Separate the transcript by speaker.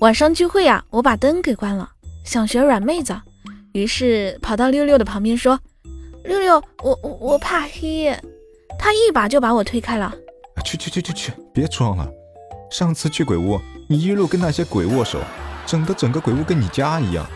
Speaker 1: 晚上聚会呀，我把灯给关了，想学软妹子，于是跑到六六的旁边说：“六六，我我我怕黑。”他一把就把我推开了。
Speaker 2: 去去去去去，别装了！上次去鬼屋，你一路跟那些鬼握手，整的整个鬼屋跟你家一样。